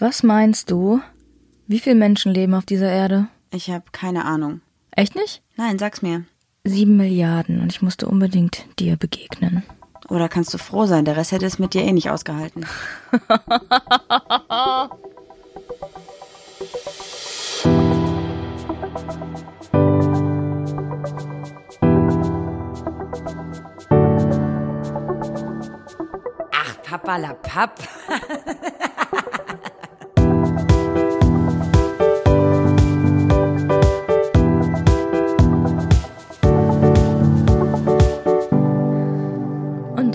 Was meinst du? Wie viele Menschen leben auf dieser Erde? Ich habe keine Ahnung. Echt nicht? Nein, sag's mir. Sieben Milliarden und ich musste unbedingt dir begegnen. Oder kannst du froh sein, der Rest hätte es mit dir eh nicht ausgehalten. Ach, Papa la Papp.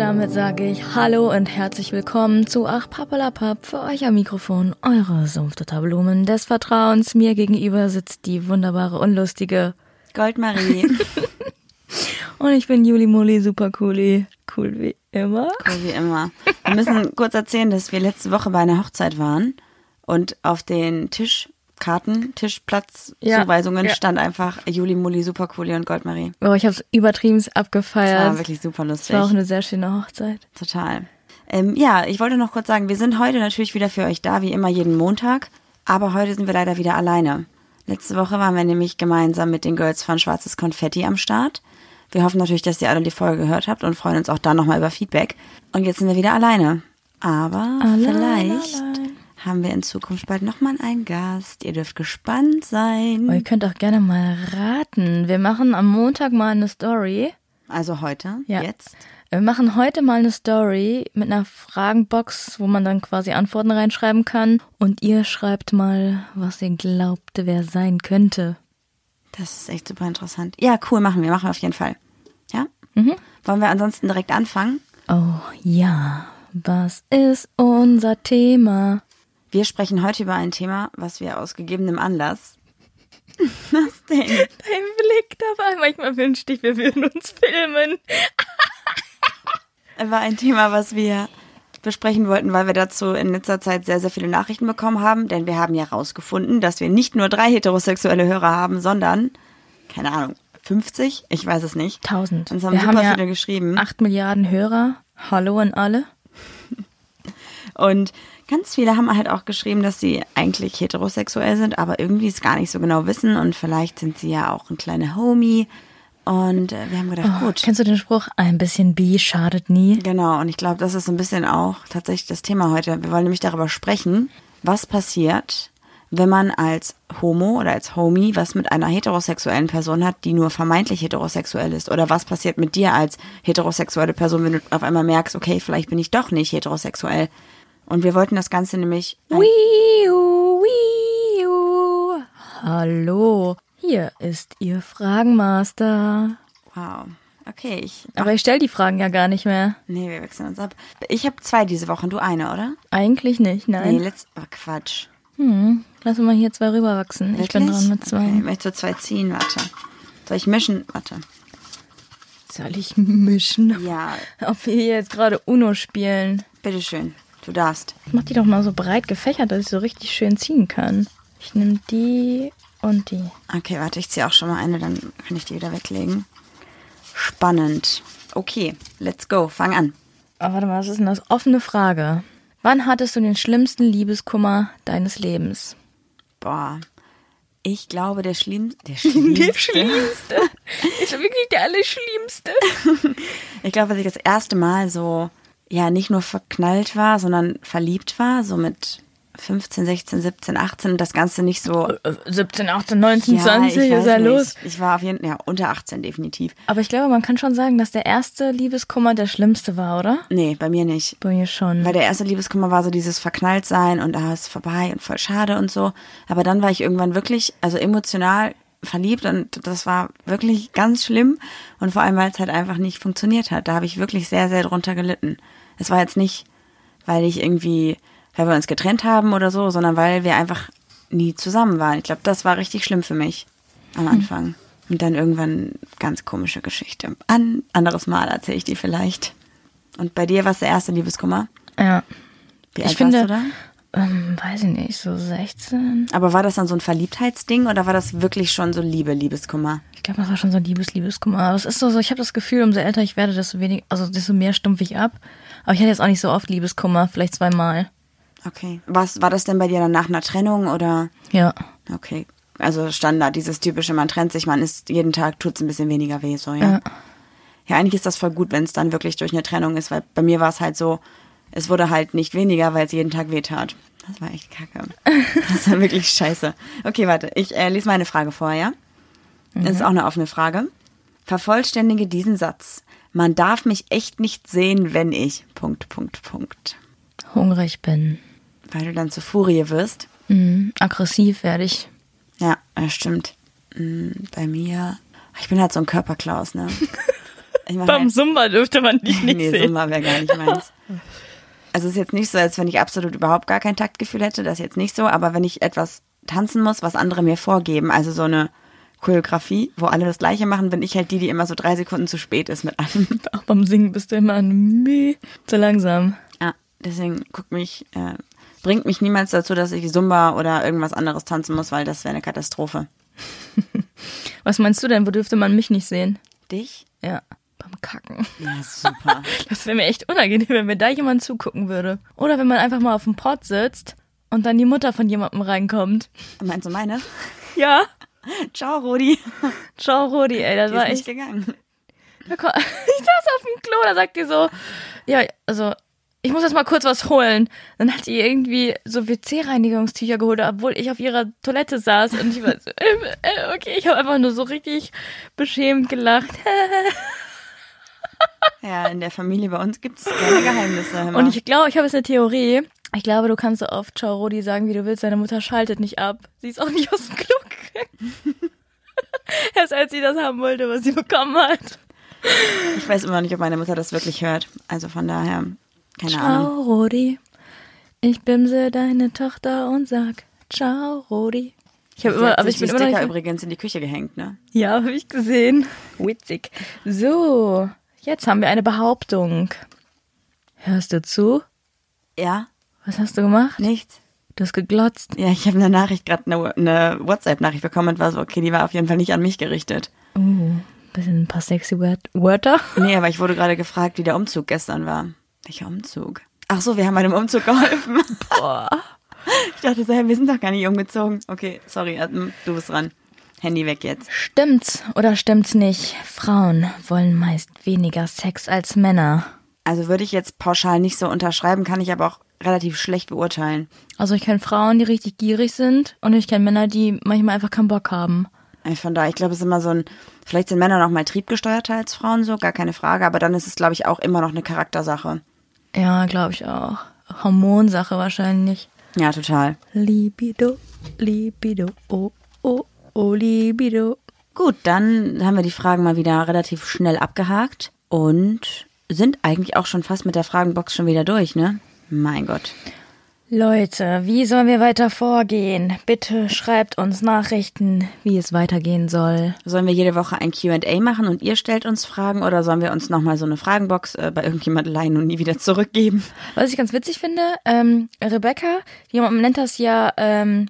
damit sage ich Hallo und herzlich willkommen zu Ach Papalapap für euch am Mikrofon, eure Sumpfdotterblumen des Vertrauens. Mir gegenüber sitzt die wunderbare und lustige Goldmarie. und ich bin Juli Muli, super cooli, cool wie immer. Cool wie immer. Wir müssen kurz erzählen, dass wir letzte Woche bei einer Hochzeit waren und auf den Tischkarten, Tischplatzzuweisungen Ja, ja. stand einfach Juli, Muli, Supercooli und Goldmarie. Oh, ich habe es übertrieben Das abgefeiert. war wirklich super Es lustig. war auch eine sehr schöne Hochzeit. Total. Ähm, ja, ich wollte noch kurz sagen, wir sind heute natürlich wieder für euch da, wie immer jeden Montag. Aber heute sind wir leider wieder alleine. Letzte Woche waren wir nämlich gemeinsam mit den Girls von Schwarzes Konfetti am Start. Wir hoffen natürlich, dass ihr alle die Folge gehört habt und freuen uns auch dann nochmal über Feedback. Und jetzt sind wir wieder alleine. Aber vielleicht haben wir in Zukunft bald nochmal einen Gast. Ihr dürft gespannt sein. Oh, ihr könnt auch gerne mal raten. Wir machen am Montag mal eine Story. Also heute, Ja. jetzt. Wir machen heute mal eine Story mit einer Fragenbox, wo man dann quasi Antworten reinschreiben kann. Und ihr schreibt mal, was ihr glaubt, wer sein könnte. Das ist echt super interessant. Ja, cool, machen wir, machen wir auf jeden Fall. Ja? Mhm. Wollen wir ansonsten direkt anfangen? Oh ja, was ist unser Thema? Wir sprechen heute über ein Thema, was wir aus gegebenem Anlass. Was denn? Dein Blick dabei, manchmal wünschte ich, wir würden uns filmen. War ein Thema, was wir besprechen wollten, weil wir dazu in letzter Zeit sehr, sehr viele Nachrichten bekommen haben. Denn wir haben ja rausgefunden, dass wir nicht nur drei heterosexuelle Hörer haben, sondern, keine Ahnung, 50? Ich weiß es nicht. Tausend. Uns haben Wir super haben ja viele geschrieben. Acht Milliarden Hörer. Hallo an alle. Und ganz viele haben halt auch geschrieben, dass sie eigentlich heterosexuell sind, aber irgendwie es gar nicht so genau wissen. Und vielleicht sind sie ja auch ein kleiner Homie. Und äh, wir haben gedacht, Oh, gut. kennst du den Spruch? Ein bisschen Bi schadet nie. Genau, und ich glaube, das ist so ein bisschen auch tatsächlich das Thema heute. Wir wollen nämlich darüber sprechen, was passiert, wenn man als Homo oder als Homie was mit einer heterosexuellen Person hat, die nur vermeintlich heterosexuell ist. Oder was passiert mit dir als heterosexuelle Person, wenn du auf einmal merkst, okay, vielleicht bin ich doch nicht heterosexuell. Und wir wollten das Ganze nämlich. Wiu, wiu. Hallo, hier ist Ihr Fragenmaster. Wow. Okay, ich. Aber ich stelle die Fragen ja gar nicht mehr. Nee, wir wechseln uns ab. Ich habe zwei diese Woche und du eine, oder? Eigentlich nicht, Nee, nein. letzt. Oh, Quatsch. Hm, lass mal hier zwei rüberwachsen. Ich bin Wirklich? dran mit zwei. Okay, möchtest du zwei ziehen? Warte. Soll ich mischen? Warte. Soll ich mischen? Ja, Ob wir hier jetzt gerade Uno spielen? bitteschön. Du darfst. Mach die doch mal so breit gefächert, dass ich so richtig schön ziehen kann. Ich nehme die und die. Okay, warte, ich ziehe auch schon mal eine, dann kann ich die wieder weglegen. Spannend. Okay, let's go. Fang an. Aber warte mal, was ist denn das? Offene Frage. Wann hattest du den schlimmsten Liebeskummer deines Lebens? Boah. Ich glaube, der schlimmste. Der schlimmste. Ist wirklich der Allerschlimmste. Ich glaube, dass ich das erste Mal so, ja, nicht nur verknallt war, sondern verliebt war, so mit 15, 16, 17, 18 und das Ganze nicht so. 17, 18, 19, Ja, 20, ich weiß ist ja nicht. los. Ich war auf jeden Fall, ja, unter 18 definitiv. Aber ich glaube, man kann schon sagen, dass der erste Liebeskummer der schlimmste war, oder? Nee, bei mir nicht. Bei mir schon. Weil der erste Liebeskummer war so dieses Verknalltsein und da ist vorbei und voll schade und so. Aber dann war ich irgendwann wirklich, also emotional verliebt und das war wirklich ganz schlimm. Und vor allem, weil es halt einfach nicht funktioniert hat. Da habe ich wirklich sehr, sehr drunter gelitten. Es war jetzt nicht, weil ich irgendwie, weil wir uns getrennt haben oder so, sondern weil wir einfach nie zusammen waren. Ich glaube, das war richtig schlimm für mich am Anfang. Und dann irgendwann ganz komische Geschichte. An anderes Mal erzähle ich die vielleicht. Und bei dir war es der erste Liebeskummer? ja. Wie Ich alt finde- warst du da? Ähm, weiß ich nicht, so 16. Aber war das dann so ein Verliebtheitsding oder war das wirklich schon so Liebe, Liebeskummer? Ich glaube, das war schon so ein Liebes, Liebeskummer. Aber es ist so, so ich habe das Gefühl, umso älter ich werde, desto weniger, also desto mehr stumpf ich ab. Aber ich hatte jetzt auch nicht so oft Liebeskummer, vielleicht zweimal. Okay. Was war das denn bei dir dann nach einer Trennung oder? Ja. Okay. Also Standard, dieses typische, man trennt sich, man ist jeden Tag, tut es ein bisschen weniger weh, so, ja. Ja. Ja, eigentlich ist das voll gut, wenn es dann wirklich durch eine Trennung ist, weil bei mir war es halt so, es wurde halt nicht weniger, weil es jeden Tag weh tat. Das war echt kacke. Das war wirklich scheiße. Okay, warte, ich äh, lese meine Frage vor, ja? Das ist auch eine offene Frage. Vervollständige diesen Satz. Man darf mich echt nicht sehen, wenn ich. Punkt, Punkt, Punkt. Hungrig bin. Weil du dann zur Furie wirst. Mhm. Aggressiv werde ich. Ja, das stimmt. Mm, Bei mir. Ich bin halt so ein Körperklaus, ne? Ich mach Beim halt- Sumba dürfte man dich nicht nee, sehen. Summa wäre gar nicht meins. Also es ist jetzt nicht so, als wenn ich absolut überhaupt gar kein Taktgefühl hätte, das ist jetzt nicht so, aber wenn ich etwas tanzen muss, was andere mir vorgeben, also so eine Choreografie, wo alle das gleiche machen, bin ich halt die, die immer so drei Sekunden zu spät ist mit allem. Auch beim Singen bist du immer ein zu langsam. Ja, deswegen guckt mich, äh, bringt mich niemals dazu, dass ich Zumba oder irgendwas anderes tanzen muss, weil das wäre eine Katastrophe. Was meinst du denn, wo dürfte man mich nicht sehen? Dich? Ja, Kacken. Ja, super. Das wäre mir echt unangenehm, wenn mir da jemand zugucken würde. Oder wenn man einfach mal auf dem Pott sitzt und dann die Mutter von jemandem reinkommt. Meinst du meine? Ja. Ciao, Rudi. Ciao, Rodi, ey, das Die war ist echt. nicht gegangen. Da Ich saß auf dem Klo, da sagt die so, ja, also, ich muss jetzt mal kurz was holen. Dann hat die irgendwie so WC-Reinigungstücher geholt, obwohl ich auf ihrer Toilette saß und ich war so, äh, äh, okay, ich habe einfach nur so richtig beschämt gelacht. Ja, in der Familie bei uns gibt es keine Geheimnisse. mal. Und ich glaube, ich habe jetzt eine Theorie. Ich glaube, du kannst so oft Ciao Rodi sagen, wie du willst. Deine Mutter schaltet nicht ab. Sie ist auch nicht aus dem gegangen. Erst als sie das haben wollte, was sie bekommen hat. Ich weiß immer noch nicht, ob meine Mutter das wirklich hört. Also von daher, keine Ahnung. Ciao Rodi. Ich bimse deine Tochter und sag Ciao Rodi. Ich habe immer, aber ich bin immer Sticker übrigens in die Küche gehängt, ne? Ja, habe ich gesehen. Witzig. So, jetzt haben wir eine Behauptung. Hörst du zu? Ja, Was hast du gemacht? nichts. Du hast geglotzt. Ja, ich habe eine Nachricht, gerade eine, eine WhatsApp-Nachricht bekommen und war so, okay, die war auf jeden Fall nicht an mich gerichtet. Uh, bisschen ein paar sexy Wört Wörter. Nee, aber ich wurde gerade gefragt, wie der Umzug gestern war. Welcher Umzug? Ach so, wir haben bei dem Umzug geholfen. Boah. Ich dachte so, wir sind doch gar nicht umgezogen. Okay, sorry, du bist dran. Handy weg jetzt. Stimmt's oder stimmt's nicht? Frauen wollen meist weniger Sex als Männer. Also würde ich jetzt pauschal nicht so unterschreiben, kann ich aber auch relativ schlecht beurteilen. Also ich kenne Frauen, die richtig gierig sind und ich kenne Männer, die manchmal einfach keinen Bock haben. Von daher, ich glaube, es ist immer so ein, vielleicht sind Männer noch mal triebgesteuerter als Frauen so, gar keine Frage, aber dann ist es, glaube ich, auch immer noch eine Charaktersache. Ja, glaube ich auch. Hormonsache wahrscheinlich. Ja, total. Libido, Libido, oh, oh, oh, Libido. Gut, dann haben wir die Fragen mal wieder relativ schnell abgehakt und sind eigentlich auch schon fast mit der Fragenbox schon wieder durch, ne? Mein Gott. Leute, wie sollen wir weiter vorgehen? Bitte schreibt uns Nachrichten, wie es weitergehen soll. Sollen wir jede Woche ein Q&A machen und ihr stellt uns Fragen oder sollen wir uns nochmal so eine Fragenbox äh, bei irgendjemand leihen und nie wieder zurückgeben? Was ich ganz witzig finde, ähm, Rebecca, die nennt das ja, ähm,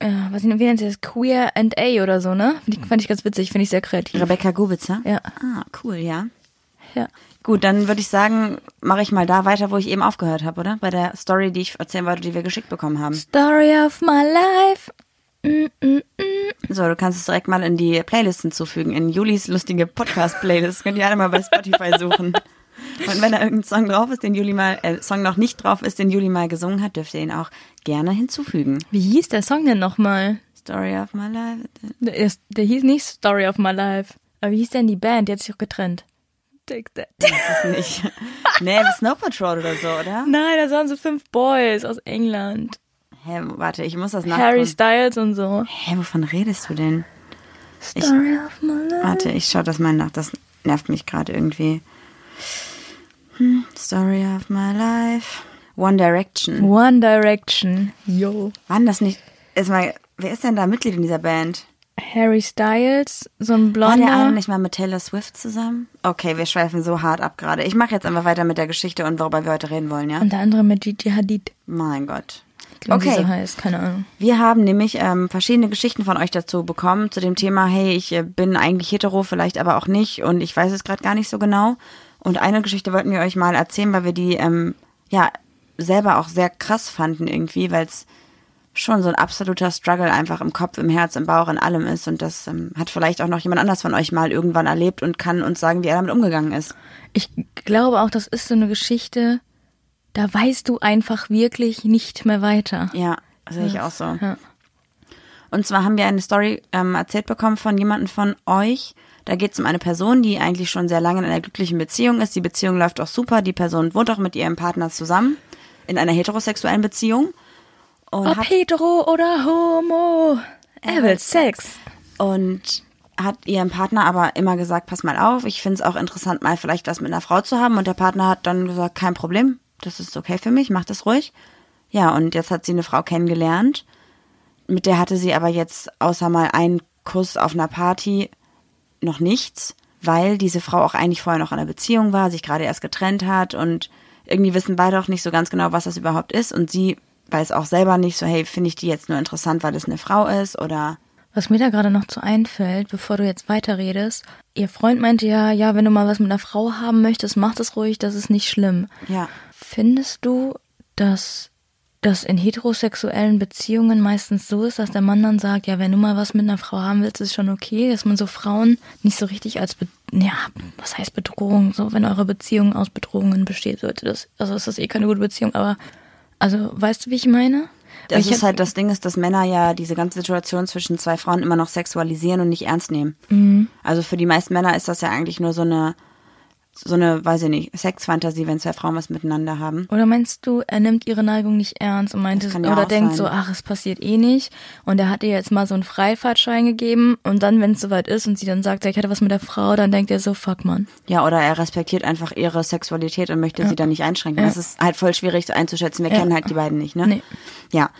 äh, was wie nennt sie das? Queer and A oder so, ne? Ich, fand ich ganz witzig, finde ich sehr kreativ. Rebecca Gubitzer? Ja. Ah, cool, ja. Ja. Gut, dann würde ich sagen, mache ich mal da weiter, wo ich eben aufgehört habe, oder? Bei der Story, die ich erzählen wollte, die wir geschickt bekommen haben. Story of my life. Mm, mm, mm. So, du kannst es direkt mal in die Playlist hinzufügen, in Julis lustige Podcast-Playlist. Könnt ihr alle mal bei Spotify suchen. Und wenn da irgendein Song drauf ist, den Juli mal, äh, Song noch nicht drauf ist, den Juli mal gesungen hat, dürft ihr ihn auch gerne hinzufügen. Wie hieß der Song denn nochmal? Story of my life. Der, ist- der hieß nicht Story of my life. Aber wie hieß denn die Band? Die hat sich auch getrennt. Take that. Das ist nicht. nee, Snow Patrol oder so, oder? Nein, das waren so fünf Boys aus England. Hä, warte, ich muss das nachgucken. Harry Styles und so. Hä, wovon redest du denn? Story of my life. Warte, ich schau das mal nach. Das nervt mich gerade irgendwie. Hm, Story of my life. One Direction. One Direction. Yo. Waren das nicht. Erstmal, wer ist denn da Mitglied in dieser Band? Harry Styles, so ein War der eine blonder. nicht mal mit Taylor Swift zusammen? Okay, wir schweifen so hart ab gerade. Ich mache jetzt einfach weiter mit der Geschichte und worüber wir heute reden wollen, ja? Und der andere mit Gigi Hadid. Mein Gott. Glaube, wie Okay. sie heißt. Keine Ahnung. Wir haben nämlich ähm, verschiedene Geschichten von euch dazu bekommen, zu dem Thema, hey, ich äh, bin eigentlich hetero, vielleicht aber auch nicht und ich weiß es gerade gar nicht so genau. Und eine Geschichte wollten wir euch mal erzählen, weil wir die, ähm, ja, selber auch sehr krass fanden irgendwie, weil es schon so ein absoluter Struggle einfach im Kopf, im Herz, im Bauch, in allem ist. Und das ähm, hat vielleicht auch noch jemand anders von euch mal irgendwann erlebt und kann uns sagen, wie er damit umgegangen ist. Ich glaube auch, das ist so eine Geschichte, da weißt du einfach wirklich nicht mehr weiter. Ja, sehe ich auch so. Ja. Und zwar haben wir eine Story ähm, erzählt bekommen von jemandem von euch. Da geht es um eine Person, die eigentlich schon sehr lange in einer glücklichen Beziehung ist. Die Beziehung läuft auch super. Die Person wohnt auch mit ihrem Partner zusammen in einer heterosexuellen Beziehung. Und Ob hetero oder homo, er will Sex. und hat ihrem Partner aber immer gesagt, pass mal auf, ich finde es auch interessant, mal vielleicht was mit einer Frau zu haben. Und der Partner hat dann gesagt, kein Problem, das ist okay für mich, mach das ruhig. Ja, und jetzt hat sie eine Frau kennengelernt. Mit der hatte sie aber jetzt außer mal einen Kuss auf einer Party noch nichts, weil diese Frau auch eigentlich vorher noch in einer Beziehung war, sich gerade erst getrennt hat und irgendwie wissen beide auch nicht so ganz genau, was das überhaupt ist. Und sie weiß auch selber nicht so, hey, finde ich die jetzt nur interessant, weil es eine Frau ist oder Was mir da gerade noch zu einfällt, bevor du jetzt weiterredest, ihr Freund meinte ja, ja, wenn du mal was mit einer Frau haben möchtest, mach das ruhig, das ist nicht schlimm. ja. Findest du, dass das in heterosexuellen Beziehungen meistens so ist, dass der Mann dann sagt, ja, wenn du mal was mit einer Frau haben willst, ist schon okay, dass man so Frauen nicht so richtig als, Be ja, was heißt Bedrohung, so, wenn eure Beziehung aus Bedrohungen besteht, sollte das, also ist das eh keine gute Beziehung, aber, also, weißt du, wie ich meine? Das ich ist halt das Ding ist, dass Männer ja diese ganze Situation zwischen zwei Frauen immer noch sexualisieren und nicht ernst nehmen. Mhm. Also für die meisten Männer ist das ja eigentlich nur so eine, so eine, weiß ich nicht, Sexfantasie, wenn zwei Frauen was miteinander haben. Oder meinst du, er nimmt ihre Neigung nicht ernst und meint es, ja oder denkt sein. so, ach, es passiert eh nicht. Und er hat ihr jetzt mal so einen Freifahrtschein gegeben und dann, wenn es soweit ist und sie dann sagt, ja, ich hatte was mit der Frau, dann denkt er so, fuck man. Ja, oder er respektiert einfach ihre Sexualität und möchte sie dann nicht einschränken. Ja. Das ist halt voll schwierig so einzuschätzen. Wir Ja. kennen halt die beiden nicht, ne? Nee. Ja.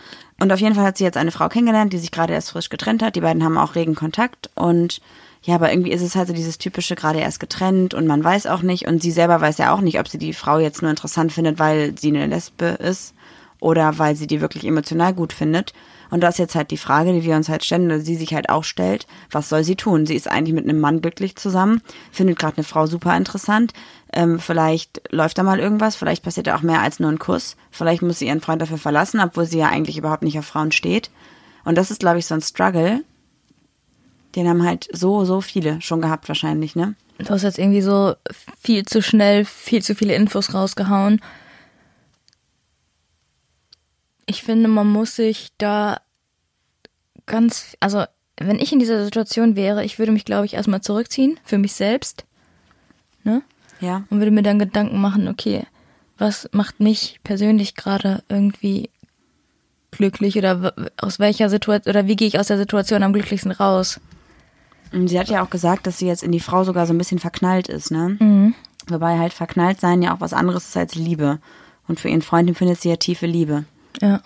Und auf jeden Fall hat sie jetzt eine Frau kennengelernt, die sich gerade erst frisch getrennt hat. Die beiden haben auch regen Kontakt und ja, aber irgendwie ist es halt so dieses typische gerade erst getrennt und man weiß auch nicht und sie selber weiß ja auch nicht, ob sie die Frau jetzt nur interessant findet, weil sie eine Lesbe ist oder weil sie die wirklich emotional gut findet. Und das ist jetzt halt die Frage, die wir uns halt stellen, oder sie sich halt auch stellt, was soll sie tun? Sie ist eigentlich mit einem Mann glücklich zusammen, findet gerade eine Frau super interessant. Ähm, vielleicht läuft da mal irgendwas, vielleicht passiert da auch mehr als nur ein Kuss. Vielleicht muss sie ihren Freund dafür verlassen, obwohl sie ja eigentlich überhaupt nicht auf Frauen steht. Und das ist, glaube ich, so ein Struggle. Den haben halt so, so viele schon gehabt wahrscheinlich, ne? Du hast jetzt irgendwie so viel zu schnell, viel zu viele Infos rausgehauen. Ich finde, man muss sich da ganz, also wenn ich in dieser Situation wäre, ich würde mich, glaube ich, erstmal zurückziehen für mich selbst. Ne? Ja. und würde mir dann Gedanken machen, okay, was macht mich persönlich gerade irgendwie glücklich oder aus welcher Situation oder wie gehe ich aus der Situation am glücklichsten raus? Sie hat ja auch gesagt, dass sie jetzt in die Frau sogar so ein bisschen verknallt ist, ne? Wobei halt verknallt sein ja auch was anderes ist als Liebe. Und für ihren Freund empfindet sie ja tiefe Liebe. Ja.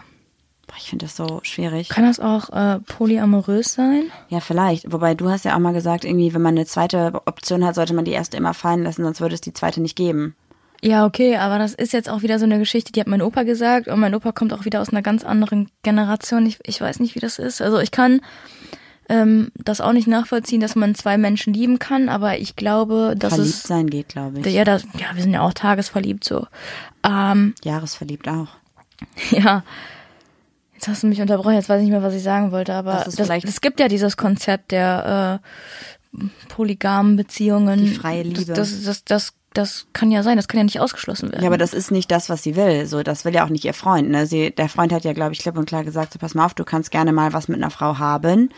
Boah, ich finde das so schwierig. Kann das auch äh, polyamorös sein? Ja, vielleicht. Wobei du hast ja auch mal gesagt, irgendwie, wenn man eine zweite Option hat, sollte man die erste immer fallen lassen, sonst würde es die zweite nicht geben. Ja, okay, aber das ist jetzt auch wieder so eine Geschichte, die hat mein Opa gesagt und mein Opa kommt auch wieder aus einer ganz anderen Generation. Ich, ich weiß nicht, wie das ist. Also ich kann ähm, das auch nicht nachvollziehen, dass man zwei Menschen lieben kann, aber ich glaube, dass Verliebt es sein geht, glaube ich. ja, das, ja, wir sind ja auch tagesverliebt so. Ähm, Jahresverliebt auch. Ja. Jetzt hast du mich unterbrochen, jetzt weiß ich nicht mehr, was ich sagen wollte, aber Das das, es gibt ja dieses Konzept der äh, polygamen Beziehungen. Die freie Liebe. Das, das, das, das, das kann ja sein, das kann ja nicht ausgeschlossen werden. Ja, aber das ist nicht das, was sie will. So, das will ja auch nicht ihr Freund. Ne? Sie, der Freund hat ja, glaube ich, klipp und klar gesagt, so, pass mal auf, du kannst gerne mal was mit einer Frau haben.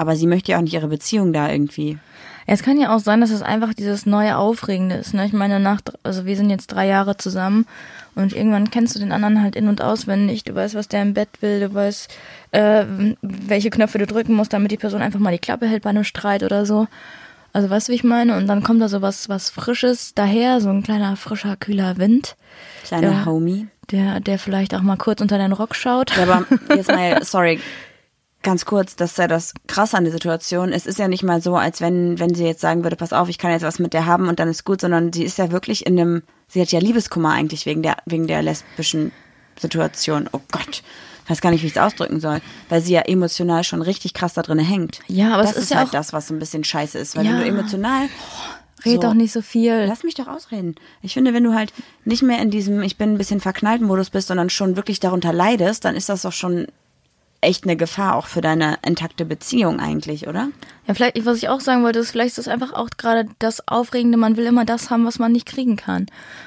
Aber sie möchte ja auch nicht ihre Beziehung da irgendwie. Es kann ja auch sein, dass es einfach dieses neue Aufregende ist. Ne? Ich meine, nach, also wir sind jetzt drei Jahre zusammen und irgendwann kennst du den anderen halt in- und auswendig. Du weißt, was der im Bett will, du weißt, äh, welche Knöpfe du drücken musst, damit die Person einfach mal die Klappe hält bei einem Streit oder so. Also weißt du, wie ich meine? Und dann kommt da so was, was Frisches daher, so ein kleiner, frischer, kühler Wind, Kleiner Ja. Homie. der, der vielleicht auch mal kurz unter deinen Rock schaut. Ja, aber jetzt mal, sorry, ganz kurz, das ist ja das Krasse an der Situation. Es ist ja nicht mal so, als wenn, wenn sie jetzt sagen würde, pass auf, ich kann jetzt was mit der haben und dann ist gut, sondern sie ist ja wirklich in einem, sie hat ja Liebeskummer eigentlich wegen der, wegen der lesbischen Situation. Oh Gott. Ich weiß gar nicht, wie ich es ausdrücken soll, weil sie ja emotional schon richtig krass da drin hängt. Ja, aber das es ist ist ja halt auch- das, was so ein bisschen scheiße ist, weil Ja. wenn du emotional Red So. doch nicht so viel. Lass mich doch ausreden. Ich finde, wenn du halt nicht mehr in diesem Ich bin ein bisschen verknallt Modus bist, sondern schon wirklich darunter leidest, dann ist das doch schon echt eine Gefahr auch für deine intakte Beziehung eigentlich, oder? Ja, vielleicht, was ich auch sagen wollte, ist, vielleicht ist es einfach auch gerade das Aufregende, man will immer das haben, was man nicht kriegen kann.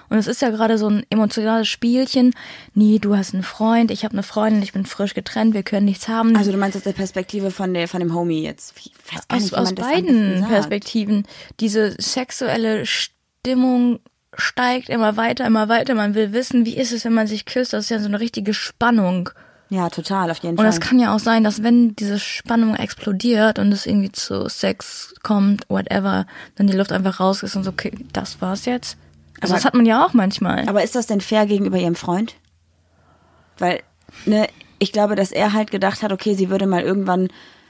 Und es ist ja gerade so ein emotionales Spielchen. Nee, du hast einen Freund, ich habe eine Freundin, ich bin frisch getrennt, wir können nichts haben. Also du meinst aus der Perspektive von der von dem Homie jetzt. Aus, nicht, aus am beiden. Perspektiven. Diese sexuelle Stimmung steigt immer weiter, immer weiter. Man will wissen, wie ist es, wenn man sich küsst. Das ist ja so eine richtige Spannung. Ja, total, auf jeden Und Fall. es kann ja auch sein, dass wenn diese Spannung explodiert und es irgendwie zu Sex kommt, whatever, dann die Luft einfach raus ist und so, okay, das war's jetzt. Also Aber- das hat man ja auch manchmal. Aber ist das denn fair gegenüber ihrem Freund? Weil, ne, ich glaube, dass er halt gedacht hat, okay, sie würde mal irgendwann,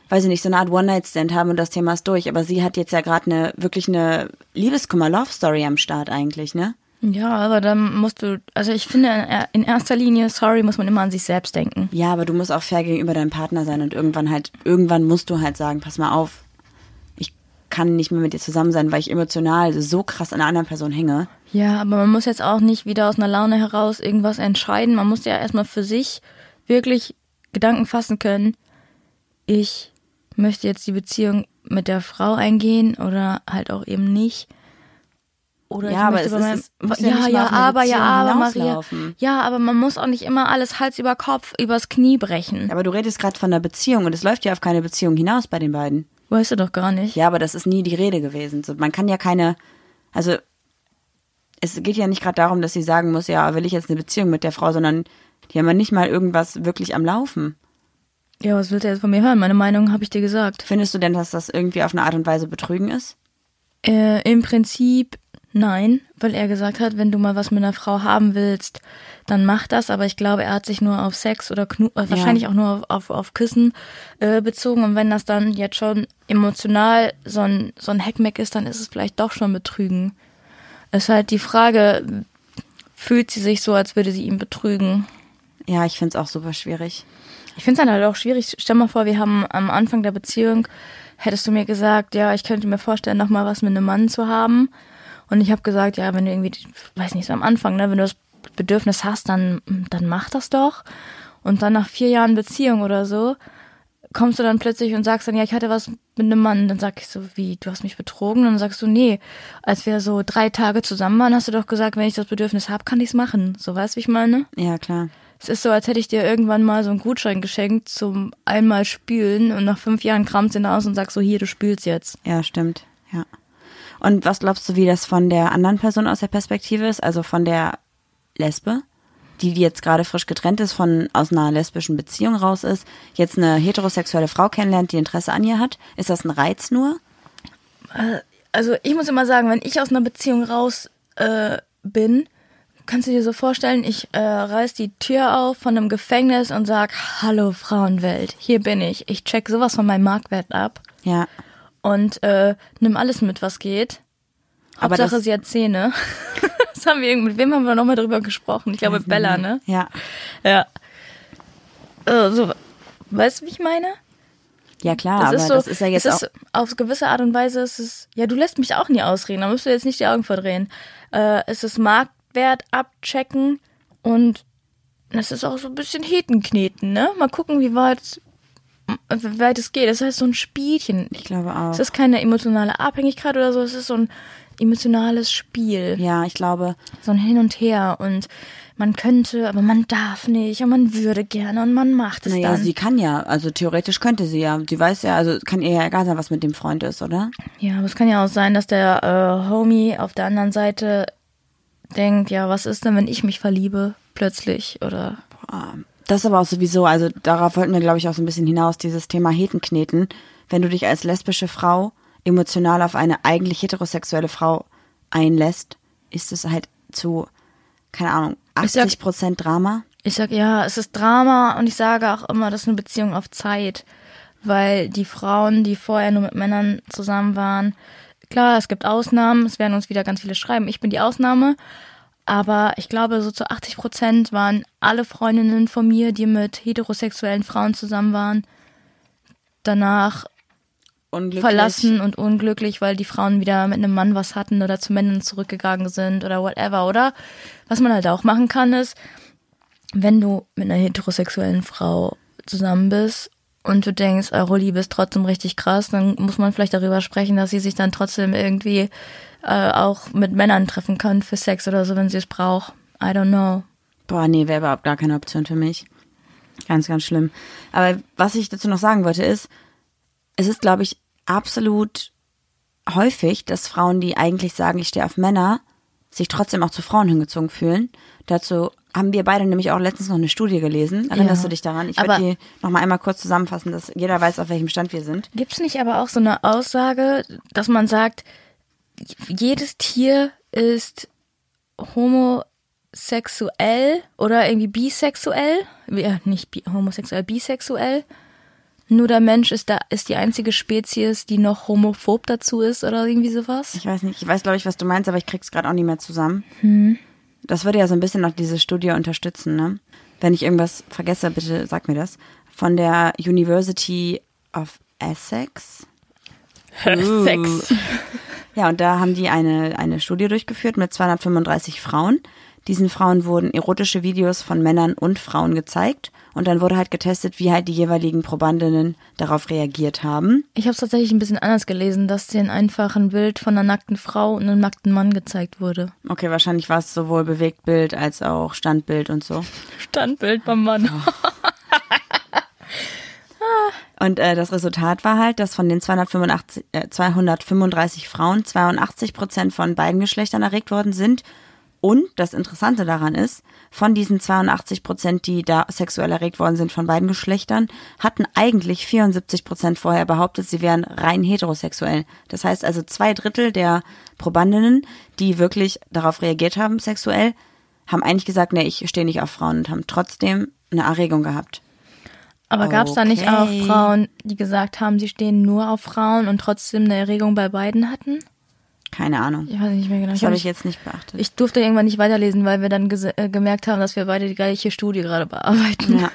weiß ich nicht, so eine Art One-Night-Stand haben und das Thema ist durch. Aber sie hat jetzt ja gerade eine, wirklich eine Liebeskummer-Love-Story am Start eigentlich, ne? Ja, aber dann musst du, also ich finde in erster Linie, sorry, muss man immer an sich selbst denken. Ja, aber du musst auch fair gegenüber deinem Partner sein und irgendwann halt, irgendwann musst du halt sagen, pass mal auf, ich kann nicht mehr mit dir zusammen sein, weil ich emotional so krass an einer anderen Person hänge. Ja, aber man muss jetzt auch nicht wieder aus einer Laune heraus irgendwas entscheiden. Man muss ja erstmal für sich wirklich Gedanken fassen können. Ich möchte jetzt die Beziehung mit der Frau eingehen oder halt auch eben nicht. Oder Ja, aber es bei ist- ja ja, ja, aber, ja, aber, Maria. Ja, aber man muss auch nicht immer alles Hals über Kopf übers Knie brechen. Aber du redest gerade von einer Beziehung und es läuft ja auf keine Beziehung hinaus bei den beiden. Weißt du doch gar nicht. Ja, aber das ist nie die Rede gewesen. So, man kann ja keine, also es geht ja nicht gerade darum, dass sie sagen muss, ja, will ich jetzt eine Beziehung mit der Frau, sondern die haben ja nicht mal irgendwas wirklich am Laufen. Ja, was willst du jetzt von mir hören? Meine Meinung habe ich dir gesagt. Findest du denn, dass das irgendwie auf eine Art und Weise Betrügen ist? Äh, Im Prinzip nein, weil er gesagt hat, wenn du mal was mit einer Frau haben willst, dann mach das. Aber ich glaube, er hat sich nur auf Sex oder Knu äh, wahrscheinlich auch nur auf, auf, auf Küssen äh, bezogen. Und wenn das dann jetzt schon emotional so ein, so ein Heckmeck ist, dann ist es vielleicht doch schon Betrügen. Es ist halt die Frage, fühlt sie sich so, als würde sie ihn betrügen? Ja, ich find's auch super schwierig. Ich finde es dann halt auch schwierig. Stell mal vor, wir haben am Anfang der Beziehung, hättest du mir gesagt, ja, ich könnte mir vorstellen, noch mal was mit einem Mann zu haben. Und ich habe gesagt, ja, wenn du irgendwie, weiß nicht, so am Anfang, ne, wenn du das Bedürfnis hast, dann, dann mach das doch. Und dann nach vier Jahren Beziehung oder so, kommst du dann plötzlich und sagst dann, ja, ich hatte was mit einem Mann. Dann sag ich so, wie, du hast mich betrogen? Und dann sagst du, nee, als wir so drei Tage zusammen waren, hast du doch gesagt, wenn ich das Bedürfnis habe, kann ich's machen. So weißt du, wie ich meine? Ja, klar. Es ist so, als hätte ich dir irgendwann mal so einen Gutschein geschenkt zum einmal spülen und nach fünf Jahren kramst du ihn aus und sagst so, hier, du spülst jetzt. Ja, stimmt. Ja. Und was glaubst du, wie das von der anderen Person aus der Perspektive ist? Also von der Lesbe, die, die jetzt gerade frisch getrennt ist, von aus einer lesbischen Beziehung raus ist, jetzt eine heterosexuelle Frau kennenlernt, die Interesse an ihr hat. Ist das ein Reiz nur? Also ich muss immer sagen, wenn ich aus einer Beziehung raus äh, bin, kannst du dir so vorstellen, ich äh, reiß die Tür auf von einem Gefängnis und sag, hallo Frauenwelt, hier bin ich. Ich check sowas von meinem Marktwert ab Ja. Und äh, nimm alles mit, was geht. Aber Hauptsache, das- sie hat Zähne. das haben wir irgendwie, mit wem haben wir nochmal drüber gesprochen? Ich glaube, mit Bella, ne? Ja. Ja. Äh, so, weißt du, wie ich meine? Ja, klar, Das aber ist so, das ist ja jetzt ist auf gewisse Art und Weise ist es, ja, du lässt mich auch nie ausreden, da musst du jetzt nicht die Augen verdrehen. Äh, es ist Marktwert abchecken und es ist auch so ein bisschen Hetenkneten, ne? Mal gucken, wie weit, weit es geht. Das heißt so ein Spielchen. Ich glaube auch. Es ist keine emotionale Abhängigkeit oder so, es ist so ein emotionales Spiel. Ja, ich glaube, So ein Hin und Her und man könnte, aber man darf nicht und man würde gerne und man macht es naja, dann. sie kann ja, also theoretisch könnte sie ja. Sie weiß ja, also kann ihr ja egal sein, was mit dem Freund ist, oder? Ja, aber es kann ja auch sein, dass der äh, Homie auf der anderen Seite denkt, ja, was ist denn, wenn ich mich verliebe plötzlich oder Das ist aber auch sowieso, also darauf wollten wir, glaube ich, auch so ein bisschen hinaus, dieses Thema Hetenkneten. Wenn du dich als lesbische Frau emotional auf eine eigentlich heterosexuelle Frau einlässt, ist es halt zu, keine Ahnung, Ich sag- 80 Prozent Drama. ich sag ja, es ist Drama und ich sage auch immer, das ist eine Beziehung auf Zeit, weil die Frauen, die vorher nur mit Männern zusammen waren, klar, es gibt Ausnahmen, es werden uns wieder ganz viele schreiben, ich bin die Ausnahme, aber ich glaube, so zu 80 Prozent waren alle Freundinnen von mir, die mit heterosexuellen Frauen zusammen waren, danach verlassen und unglücklich, weil die Frauen wieder mit einem Mann was hatten oder zu Männern zurückgegangen sind oder whatever, oder? Was man halt auch machen kann, ist, wenn du mit einer heterosexuellen Frau zusammen bist und du denkst, eure Liebe ist trotzdem richtig krass, dann muss man vielleicht darüber sprechen, dass sie sich dann trotzdem irgendwie äh, auch mit Männern treffen kann für Sex oder so, wenn sie es braucht. I don't know. Boah, nee, wäre überhaupt gar keine Option für mich. Ganz, ganz schlimm. Aber was ich dazu noch sagen wollte ist, es ist, glaube ich, absolut häufig, dass Frauen, die eigentlich sagen, ich stehe auf Männer, sich trotzdem auch zu Frauen hingezogen fühlen. Dazu haben wir beide nämlich auch letztens noch eine Studie gelesen. Erinnerst Ja. du dich daran? Ich würde die noch mal einmal kurz zusammenfassen, dass jeder weiß, auf welchem Stand wir sind. Gibt's nicht aber auch so eine Aussage, dass man sagt, jedes Tier ist homosexuell oder irgendwie bisexuell? Ja, nicht bi homosexuell, bisexuell. Nur der Mensch ist da ist die einzige Spezies, die noch homophob dazu ist oder irgendwie sowas. Ich weiß nicht, ich weiß, glaube ich, was du meinst, aber ich krieg's gerade auch nicht mehr zusammen. Hm. Das würde ja so ein bisschen noch diese Studie unterstützen, ne? Wenn ich irgendwas vergesse, bitte sag mir das. Von der University of Essex. Sex. Ja, und da haben die eine, eine Studie durchgeführt mit 235 Frauen. Diesen Frauen wurden erotische Videos von Männern und Frauen gezeigt. Und dann wurde halt getestet, wie halt die jeweiligen Probandinnen darauf reagiert haben. Ich habe es tatsächlich ein bisschen anders gelesen, dass denen einfach ein Bild von einer nackten Frau und einem nackten Mann gezeigt wurde. Okay, wahrscheinlich war es sowohl Bewegtbild als auch Standbild und so. Standbild beim Mann. Und äh, das Resultat war halt, dass von den 285, äh, 235 Frauen 82 Prozent von beiden Geschlechtern erregt worden sind. Und das Interessante daran ist, von diesen 82 Prozent, die da sexuell erregt worden sind von beiden Geschlechtern, hatten eigentlich 74 Prozent vorher behauptet, sie wären rein heterosexuell. Das heißt also zwei Drittel der Probandinnen, die wirklich darauf reagiert haben sexuell, haben eigentlich gesagt, nee, ich stehe nicht auf Frauen und haben trotzdem eine Erregung gehabt. Aber gab es da nicht auch Okay. Frauen, die gesagt haben, sie stehen nur auf Frauen und trotzdem eine Erregung bei beiden hatten? Keine Ahnung. Ich weiß nicht mehr genau. Das habe ich jetzt nicht beachtet. ich durfte irgendwann nicht weiterlesen, weil wir dann äh, gemerkt haben, dass wir beide die gleiche Studie gerade bearbeiten. Ja.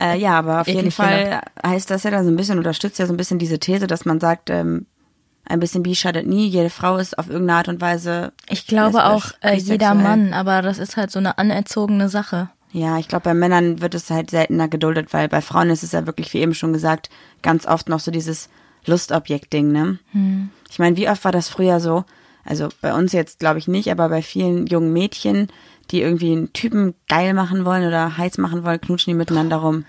äh, ja, aber auf jeden Fall heißt das ja dann so ein bisschen, unterstützt ja so ein bisschen diese These, dass man sagt, ähm, ein bisschen bi schadet nie, jede Frau ist auf irgendeine Art und Weise. Ich glaube lesbisch, auch äh, jeder. Mann, aber das ist halt so eine anerzogene Sache. Ja, ich glaube, bei Männern wird es halt seltener geduldet, weil bei Frauen ist es ja wirklich, wie eben schon gesagt, ganz oft noch so dieses Lustobjekt-Ding, ne? Ich meine, wie oft war das früher so? Also bei uns jetzt glaube ich nicht, aber bei vielen jungen Mädchen, die irgendwie einen Typen geil machen wollen oder heiß machen wollen, knutschen die miteinander rum.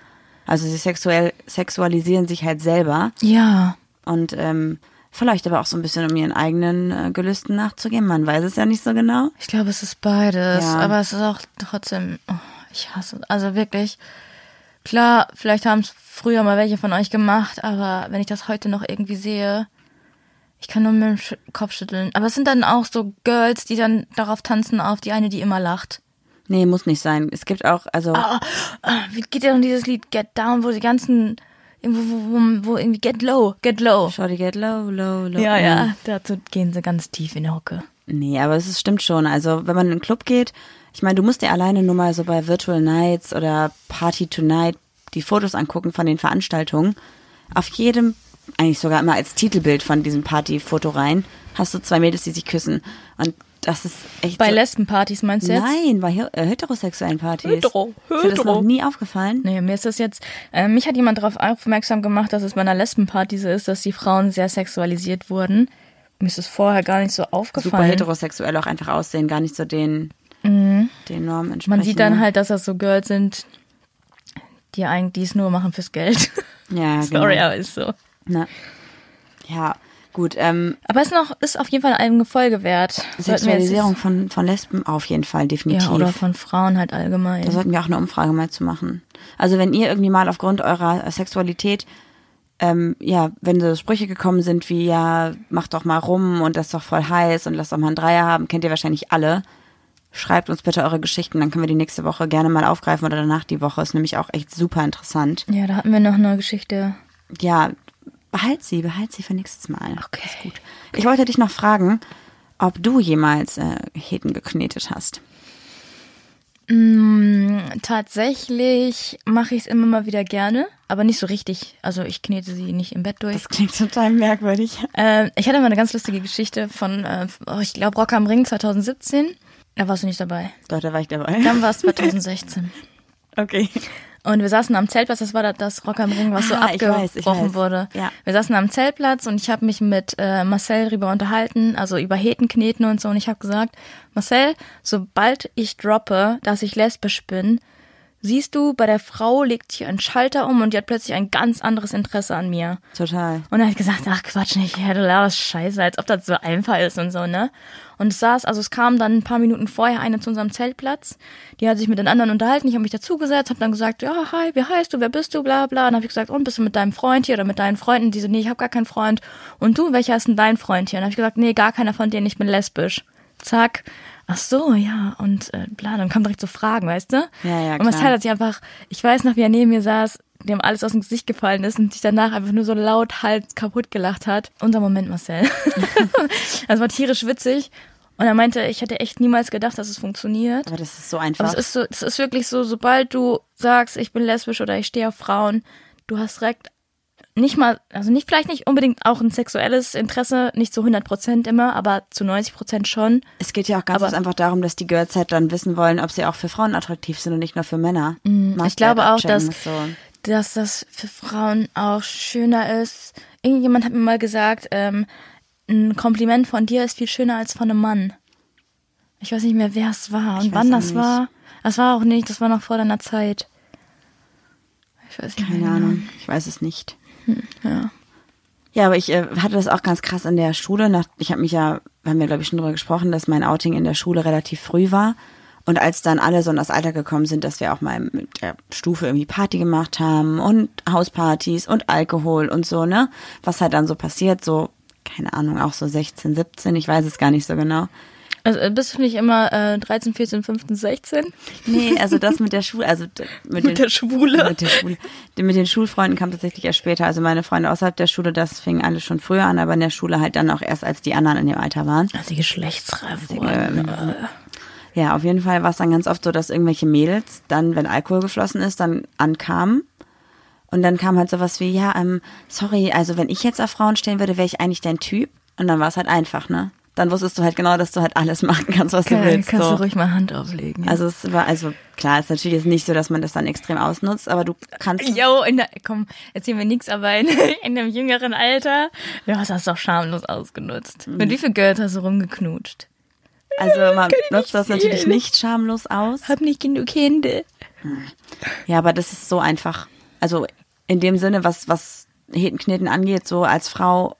Also sie sexuell sexualisieren sich halt selber Ja. und ähm, vielleicht aber auch so ein bisschen, um ihren eigenen äh, Gelüsten nachzugehen. Man weiß es ja nicht so genau. Ich glaube, es ist beides, Ja. aber es ist auch trotzdem, oh, ich hasse, also wirklich, klar, vielleicht haben es früher mal welche von euch gemacht, aber wenn ich das heute noch irgendwie sehe, ich kann nur mit dem Kopf schütteln. Aber es sind dann auch so Girls, die dann darauf tanzen, auf die eine, die immer lacht. Nee, muss nicht sein. Es gibt auch, also Ah, wie geht denn dieses Lied Get Down, wo die ganzen, wo, wo, wo, wo irgendwie Get Low, Get Low. Shorty get low, low, low. Ja, ja, dazu gehen sie ganz tief in die Hocke. Nee, aber es ist, stimmt schon. Also, wenn man in einen Club geht, ich meine, du musst dir alleine nur mal so bei Virtual Nights oder Party Tonight die Fotos angucken von den Veranstaltungen. Auf jedem, eigentlich sogar immer als Titelbild von diesem Partyfoto rein, hast du zwei Mädels, die sich küssen. Und das ist echt Bei so, Lesbenpartys meinst du jetzt? Nein, bei äh, heterosexuellen Partys. Hetero, Ist dir das hetero. noch nie aufgefallen? Nee, mir ist das jetzt, äh, mich hat jemand darauf aufmerksam gemacht, dass es bei einer Lesbenparty so ist, dass die Frauen sehr sexualisiert wurden. Mir ist es vorher gar nicht so Super aufgefallen. heterosexuell auch einfach aussehen, gar nicht so den, den Normen entsprechen. Mhm. Man sieht dann ne? halt, dass das so Girls sind, die eigentlich es nur machen fürs Geld. Ja, Sorry, genau. aber ist so. Na. Ja, gut. Ähm, Aber es ist noch, ist auf jeden Fall eine Folge wert. Sexualisierung von, von Lesben auf jeden Fall, definitiv. Ja, oder von Frauen halt allgemein. da sollten wir auch eine Umfrage mal zu machen. Also wenn ihr irgendwie mal aufgrund eurer Sexualität, ähm, ja, wenn so Sprüche gekommen sind wie, ja, mach doch mal rum und das ist doch voll heiß und lass doch mal einen Dreier haben, kennt ihr wahrscheinlich alle. Schreibt uns bitte eure Geschichten, dann können wir die nächste Woche gerne mal aufgreifen oder danach die Woche. Ist nämlich auch echt super interessant. ja, da hatten wir noch eine Geschichte. Ja, behalt sie, behalt sie für nächstes Mal. Okay. Ist gut. Ich wollte dich noch fragen, ob du jemals äh, Heten geknetet hast. Mm, tatsächlich mache ich es immer mal wieder gerne, aber nicht so richtig. Also ich knete sie nicht im Bett durch. Das klingt total merkwürdig. Äh, ich hatte mal eine ganz lustige Geschichte von, äh, oh, ich glaube, Rock am Ring 2017. Da warst du nicht dabei. Doch, da war ich dabei. Dann war es 2016. Okay. Und wir saßen am Zeltplatz, das war da- das Rock am Ring, was so Ah, ich abgebrochen weiß, ich weiß. wurde. Ja. Wir saßen am Zeltplatz und ich habe mich mit äh, Marcel darüber unterhalten, also über Hetenkneten und so. Und ich habe gesagt, Marcel, sobald ich droppe, dass ich lesbisch bin, siehst du, bei der Frau legt sich ein Schalter um und die hat plötzlich ein ganz anderes Interesse an mir. Total. Und er hat gesagt, ach Quatsch nicht, ja, du laberst Scheiße, als ob das so einfach ist und so, ne? Und es saß, also es kam dann ein paar Minuten vorher eine zu unserem Zeltplatz, die hat sich mit den anderen unterhalten, ich habe mich dazugesetzt, habe dann gesagt, ja, hi, wie heißt du, wer bist du, bla bla. Und habe ich gesagt, und bist du mit deinem Freund hier oder mit deinen Freunden? Die so, nee, ich habe gar keinen Freund. Und du, welcher ist denn dein Freund hier? Und habe ich gesagt, nee, gar keiner von denen, ich bin lesbisch. Zack. Ach so, ja, und äh, bla, dann kamen direkt so Fragen, weißt du? Ja, ja, Und Marcel klar. hat sich einfach, ich weiß noch, wie er neben mir saß, dem alles aus dem Gesicht gefallen ist und sich danach einfach nur so laut Hals kaputt gelacht hat. Unser Moment, Marcel. das war tierisch witzig. Und er meinte, ich hätte echt niemals gedacht, dass es funktioniert. Aber das ist so Aber einfach. es ist so, es ist wirklich so, sobald du sagst, ich bin lesbisch oder ich stehe auf Frauen, du hast direkt nicht mal, also nicht, vielleicht nicht unbedingt auch ein sexuelles Interesse, nicht zu 100 Prozent immer, aber zu 90 Prozent schon. es geht ja auch ganz einfach darum, dass die Girls halt dann wissen wollen, ob sie auch für Frauen attraktiv sind und nicht nur für Männer. Mhm. Ich glaube auch, dass, dass so. dass das für Frauen auch schöner ist. Irgendjemand hat mir mal gesagt, ähm, ein Kompliment von dir ist viel schöner als von einem Mann. Ich weiß nicht mehr, wer es war und wann das nicht. war. Das war auch nicht, das war noch vor deiner Zeit. Ich weiß nicht Keine mehr. Ahnung, ich weiß es nicht. Ja. Ja, aber ich äh, hatte das auch ganz krass in der Schule. Nach, ich habe mich ja, wir haben ja glaube ich schon drüber gesprochen, dass mein Outing in der Schule relativ früh war. Und als dann alle so in das Alter gekommen sind, dass wir auch mal mit der Stufe irgendwie Party gemacht haben und Hauspartys und Alkohol und so, ne? Was halt dann so passiert, so, keine Ahnung, auch so 16, 17, ich weiß es gar nicht so genau. Also äh, bist du nicht immer äh, 13, 14, 15, 16? Nee, also das mit der Schule, also mit, Mit den, der Schwule. Mit der Schule. Mit den Schulfreunden kam tatsächlich erst später. Also meine Freunde außerhalb der Schule, das fing alles schon früher an, aber in der Schule halt dann auch erst, als die anderen in dem Alter waren. Also die Geschlechtsreif Ähm, Ja, auf jeden Fall war es dann ganz oft so, dass irgendwelche Mädels dann, wenn Alkohol geflossen ist, dann ankamen. Und dann kam halt sowas wie, ja, ähm, sorry, also wenn ich jetzt auf Frauen stehen würde, wäre ich eigentlich dein Typ. Und dann war es halt einfach, ne? Dann wusstest du halt genau, dass du halt alles machen kannst, was du willst. kannst so. du ruhig mal Hand auflegen. Also es war, also klar, ist natürlich jetzt nicht so, dass man das dann extrem ausnutzt, aber du kannst. Jo, in der, komm, erzähl mir nichts, aber in, in einem jüngeren Alter, ja, hast du das doch schamlos ausgenutzt. Mhm. Mit wie viel Geld hast du rumgeknutscht? Also man ich nutzt das nicht natürlich sehen. nicht schamlos aus. Hab nicht genug Hände. Ja, aber das ist so einfach. Also in dem Sinne, was, was Hetenkneten angeht, so als Frau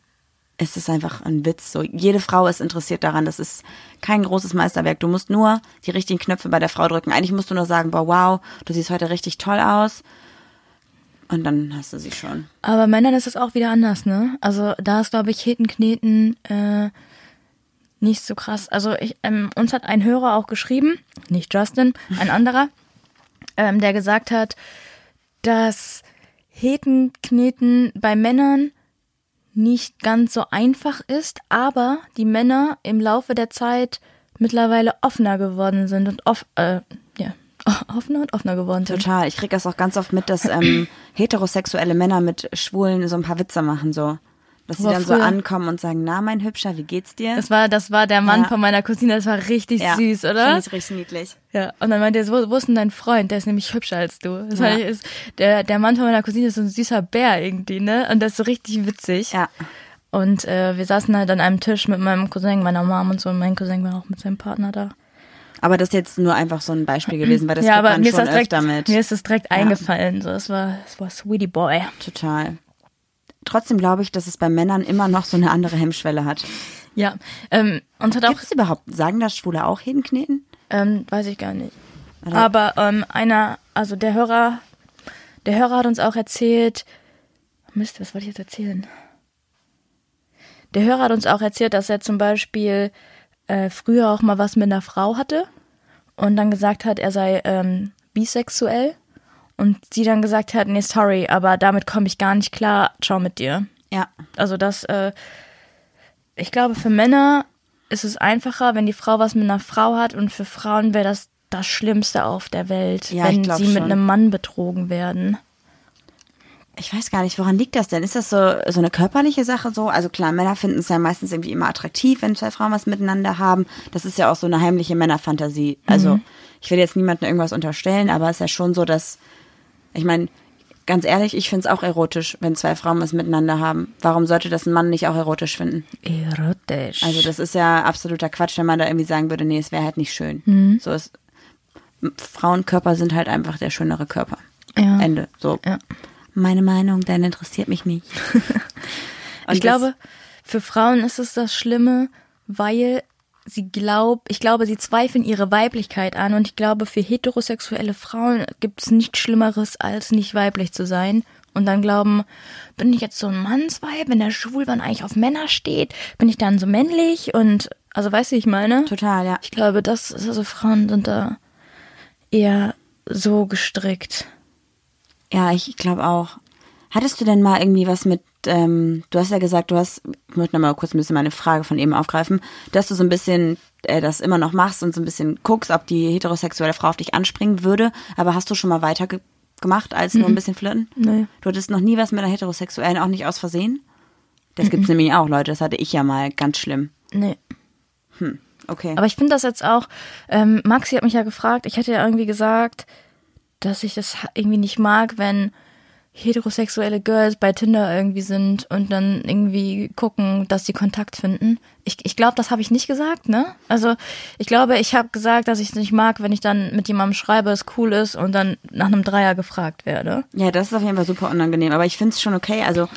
ist es einfach ein Witz. So, jede Frau ist interessiert daran. Das ist kein großes Meisterwerk. Du musst nur die richtigen Knöpfe bei der Frau drücken. Eigentlich musst du nur sagen, boah, wow, du siehst heute richtig toll aus. Und dann hast du sie schon. Aber Männern ist es auch wieder anders, ne? Also da ist, glaube ich, Hetenkneten äh, nicht so krass. Also ich, ähm, uns hat ein Hörer auch geschrieben, nicht Justin, ein anderer, ähm, der gesagt hat, dass Hetenkneten bei Männern nicht ganz so einfach ist, aber die Männer im Laufe der Zeit mittlerweile offener geworden sind und off, äh, ja, offener und offener geworden sind. Total. Ich krieg das auch ganz oft mit, dass ähm, heterosexuelle Männer mit Schwulen so ein paar Witze machen, so. Dass sie dann so früher- ankommen und sagen, na, mein Hübscher, wie geht's dir? Das war, das war der Mann Ja. von meiner Cousine, das war richtig süß, oder? Finde ich richtig niedlich. Ja, und dann meinte er, so, wo, wo ist denn dein Freund? Der ist nämlich hübscher als du. Das Ja. ist, der, der Mann von meiner Cousine ist so ein süßer Bär irgendwie, ne? Und das ist so richtig witzig. Ja. Und äh, wir saßen halt an einem Tisch mit meinem Cousin, meiner Mom und so. Und mein Cousin war auch mit seinem Partner da. Aber das ist jetzt nur einfach so ein Beispiel gewesen, weil das ja, aber man mir ist schon das direkt, öfter mit. mir ist das direkt eingefallen. So, es war, es war Sweetie Boy. Total. Trotzdem glaube ich, dass es bei Männern immer noch so eine andere Hemmschwelle hat. Ja, ähm, uns hat auch Gibt es überhaupt, sagen das Schwule auch Hedenkneten? Ähm, weiß ich gar nicht. Oder- Aber ähm, einer, also der Hörer, der Hörer hat uns auch erzählt, Mist, was wollte ich jetzt erzählen? Der Hörer hat uns auch erzählt, dass er zum Beispiel äh, früher auch mal was mit einer Frau hatte und dann gesagt hat, er sei ähm, bisexuell und sie dann gesagt hat, nee, sorry, aber damit komme ich gar nicht klar, ciao mit dir. Ja. Also das, äh, ich glaube, für Männer ist es einfacher, wenn die Frau was mit einer Frau hat und für Frauen wäre das das Schlimmste auf der Welt, Ja, wenn sie mit schon. einem Mann betrogen werden. Ich weiß gar nicht, woran liegt das denn? Ist das so, so eine körperliche Sache so? Also klar, Männer finden es ja meistens irgendwie immer attraktiv, wenn zwei Frauen was miteinander haben. Das ist ja auch so eine heimliche Männerfantasie. Also ich will jetzt niemandem irgendwas unterstellen, aber es ist ja schon so, dass, ich meine, ganz ehrlich, ich finde es auch erotisch, wenn zwei Frauen was miteinander haben. Warum sollte das ein Mann nicht auch erotisch finden? Erotisch. Also das ist ja absoluter Quatsch, wenn man da irgendwie sagen würde, nee, es wäre halt nicht schön. So ist, Frauenkörper sind halt einfach der schönere Körper. Ja. Ende. So. Ja. Meine Meinung, dann interessiert mich nicht. Ich glaube, für Frauen ist es das Schlimme, weil sie glaubt, ich glaube, sie zweifeln ihre Weiblichkeit an und ich glaube, für heterosexuelle Frauen gibt es nichts Schlimmeres, als nicht weiblich zu sein. Und dann glauben, bin ich jetzt so ein Mannsweib, wenn der Schwulmann eigentlich auf Männer steht, bin ich dann so männlich und also weißt du, wie ich meine? Total, ja. Ich glaube, das ist also Frauen sind da eher so gestrickt. Ja, ich glaube auch. Hattest du denn mal irgendwie was mit, ähm, du hast ja gesagt, du hast, ich möchte noch mal kurz ein bisschen meine Frage von eben aufgreifen, dass du so ein bisschen äh, das immer noch machst und so ein bisschen guckst, ob die heterosexuelle Frau auf dich anspringen würde, aber hast du schon mal weiter ge gemacht als nur ein bisschen flirten? Nee. Du hattest noch nie was mit einer heterosexuellen, auch nicht aus Versehen? Das gibt's nämlich auch, Leute, das hatte ich ja mal, ganz schlimm. Nee. Okay. Aber ich finde das jetzt auch, ähm, Maxi hat mich ja gefragt, ich hätte ja irgendwie gesagt, dass ich das irgendwie nicht mag, wenn heterosexuelle Girls bei Tinder irgendwie sind und dann irgendwie gucken, dass sie Kontakt finden. Ich, ich glaube, das habe ich nicht gesagt, ne? Also ich glaube, ich habe gesagt, dass ich es nicht mag, wenn ich dann mit jemandem schreibe, es cool ist und dann nach einem Dreier gefragt werde. Ja, das ist auf jeden Fall super unangenehm. Aber ich finde es schon okay. Also,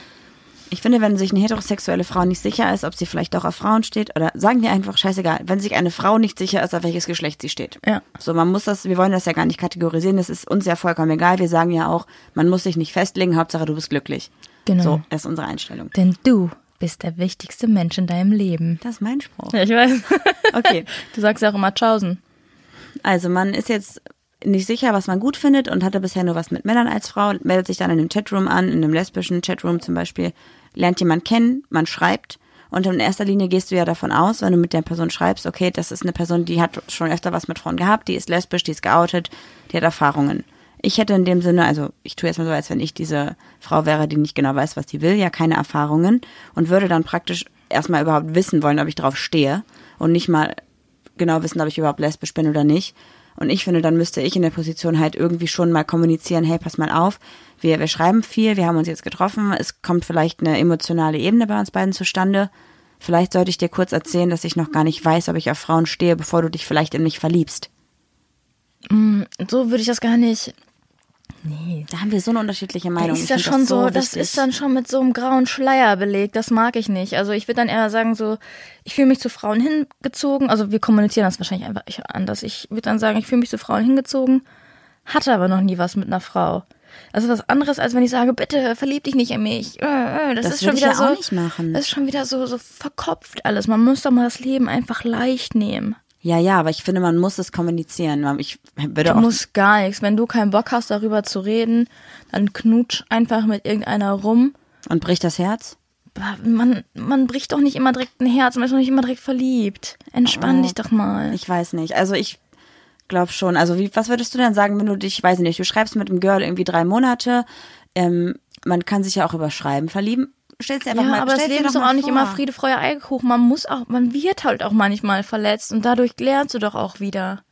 ich finde, wenn sich eine heterosexuelle Frau nicht sicher ist, ob sie vielleicht doch auf Frauen steht, oder sagen wir einfach, scheißegal, wenn sich eine Frau nicht sicher ist, auf welches Geschlecht sie steht. Ja. So, man muss das, wir wollen das ja gar nicht kategorisieren, das ist uns ja vollkommen egal. Wir sagen ja auch, man muss sich nicht festlegen, Hauptsache du bist glücklich. Genau. So, das ist unsere Einstellung. Denn du bist der wichtigste Mensch in deinem Leben. Das ist mein Spruch. Ja, ich weiß. Okay. Du sagst ja auch immer Tschaußen. Also man ist jetzt nicht sicher, was man gut findet und hatte bisher nur was mit Männern als Frau, meldet sich dann in einem Chatroom an, in einem lesbischen Chatroom zum Beispiel, lernt jemand kennen, man schreibt und in erster Linie gehst du ja davon aus, wenn du mit der Person schreibst, okay, das ist eine Person, die hat schon öfter was mit Frauen gehabt, die ist lesbisch, die ist geoutet, die hat Erfahrungen. Ich hätte in dem Sinne, also ich tue jetzt mal so, als wenn ich diese Frau wäre, die nicht genau weiß, was sie will, ja keine Erfahrungen und würde dann praktisch erstmal überhaupt wissen wollen, ob ich drauf stehe und nicht mal genau wissen, ob ich überhaupt lesbisch bin oder nicht. Und ich finde, dann müsste ich in der Position halt irgendwie schon mal kommunizieren, hey, pass mal auf, wir, wir schreiben viel, wir haben uns jetzt getroffen, es kommt vielleicht eine emotionale Ebene bei uns beiden zustande. Vielleicht sollte ich dir kurz erzählen, dass ich noch gar nicht weiß, ob ich auf Frauen stehe, bevor du dich vielleicht in mich verliebst. So würde ich das gar nicht. Nee, Da haben wir so eine unterschiedliche Da Meinung. ist Ich ja schon so, das wichtig. ist dann schon mit so einem grauen Schleier belegt. Das mag ich nicht. Also ich würde dann eher sagen so, ich fühle mich zu Frauen hingezogen. Also wir kommunizieren das wahrscheinlich einfach anders. Ich würde dann sagen, ich fühle mich zu Frauen hingezogen, hatte aber noch nie was mit einer Frau. Also was anderes, als wenn ich sage, bitte verlieb dich nicht in mich. Äh, äh, Das, Das ist schon wieder so. auch nicht machen. Das ist schon wieder so so verkopft alles. Man muss doch mal das Leben einfach leicht nehmen. Ja, ja, aber ich finde, man muss es kommunizieren. Ich würde Du musst gar nichts. Wenn du keinen Bock hast, darüber zu reden, dann knutsch einfach mit irgendeiner rum. und bricht das Herz. Man, man bricht doch nicht immer direkt ein Herz, man ist doch nicht immer direkt verliebt. Entspann dich doch mal. Ich weiß nicht. Also ich glaube schon. Also wie, was würdest du denn sagen, wenn du dich, weiß ich nicht, du schreibst mit einem Girl irgendwie drei Monate. Ähm, man kann sich ja auch über Schreiben verlieben. Stell's dir einfach ja, mal, aber das Leben ist doch auch nicht vor. immer Friede, Freude, Eierkuchen. Man muss auch, man wird halt auch manchmal verletzt und dadurch lernst du doch auch wieder.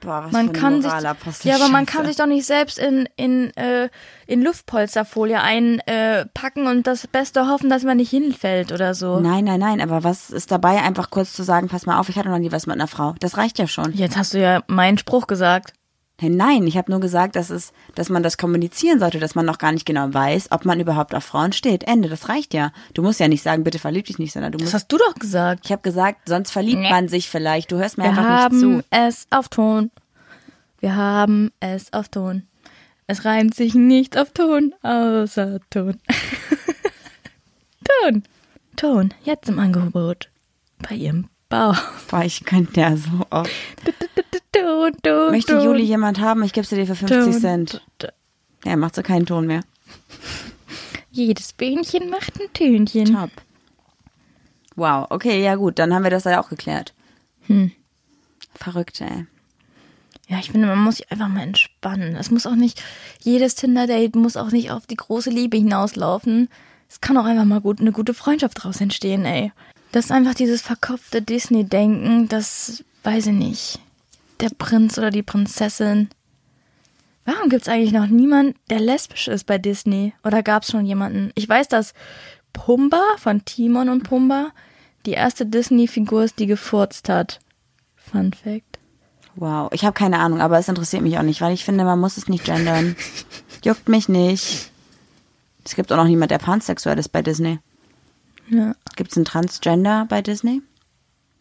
Boah, was Man für eine kann sich, ja, aber man kann sich doch nicht selbst in in äh, in Luftpolsterfolie einpacken äh, und das Beste hoffen, dass man nicht hinfällt oder so. Nein, nein, nein, aber was ist dabei, einfach kurz zu sagen, pass mal auf, ich hatte noch nie was mit einer Frau. Das reicht ja schon. Jetzt hast du ja meinen Spruch gesagt. Nein, ich habe nur gesagt, dass, es, dass man das kommunizieren sollte, dass man noch gar nicht genau weiß, ob man überhaupt auf Frauen steht. Ende, das reicht ja. Du musst ja nicht sagen, bitte verlieb dich nicht, sondern du Das musst. hast du doch gesagt. Ich habe gesagt, sonst verliebt Nee. man sich vielleicht. Du hörst mir Wir einfach haben nicht zu. es auf Ton. Wir haben es auf Ton. Es reimt sich nicht auf Ton, außer Ton. Ton. Ton. Jetzt im Angebot. Bei ihrem Bau. Boah, ich könnte ja so oft. Ton, Möchte. Juli jemand haben? Ich gebe sie dir für 50 Ton, Cent. Ja, macht so keinen Ton mehr. Jedes Bähnchen macht ein Tönchen. Top. Wow, okay, ja gut, dann haben wir das ja auch geklärt. Hm. Verrückt, ey. Ja, ich finde, man muss sich einfach mal entspannen. Es muss auch nicht, jedes Tinder-Date muss auch nicht auf die große Liebe hinauslaufen. Es kann auch einfach mal gut, eine gute Freundschaft draus entstehen, ey. Das ist einfach dieses verkopfte Disney-Denken, das, weiß ich nicht, der Prinz oder die Prinzessin. Warum gibt's eigentlich noch niemand, der lesbisch ist bei Disney? Oder gab's schon jemanden? Ich weiß, dass Pumba von Timon und Pumba die erste Disney-Figur ist, die gefurzt hat. Fun Fact. Wow, ich habe keine Ahnung, aber es interessiert mich auch nicht, weil ich finde, man muss es nicht gendern. Juckt mich nicht. Es gibt auch noch niemand, der pansexuell ist bei Disney. Ja. Gibt es einen Transgender bei Disney?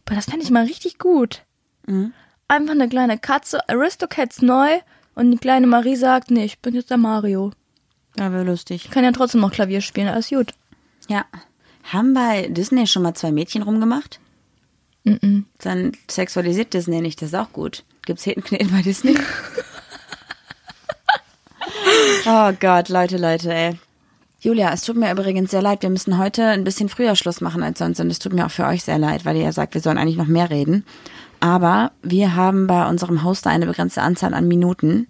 Aber das fände ich mal richtig gut. Mhm. Einfach eine kleine Katze, Aristocats neu und die kleine Marie sagt, nee, ich bin jetzt der Mario. Ja, wäre lustig. Ich kann ja trotzdem noch Klavier spielen, alles gut. Ja. Haben bei Disney schon mal zwei Mädchen rumgemacht? Mhm. Dann sexualisiert Disney nicht, das ist auch gut. Gibt's Hetenkneten bei Disney? oh Gott, Leute, Leute, ey. Julia, es tut mir übrigens sehr leid. Wir müssen heute ein bisschen früher Schluss machen als sonst. Und es tut mir auch für euch sehr leid, weil ihr ja sagt, wir sollen eigentlich noch mehr reden. Aber wir haben bei unserem Hoster eine begrenzte Anzahl an Minuten.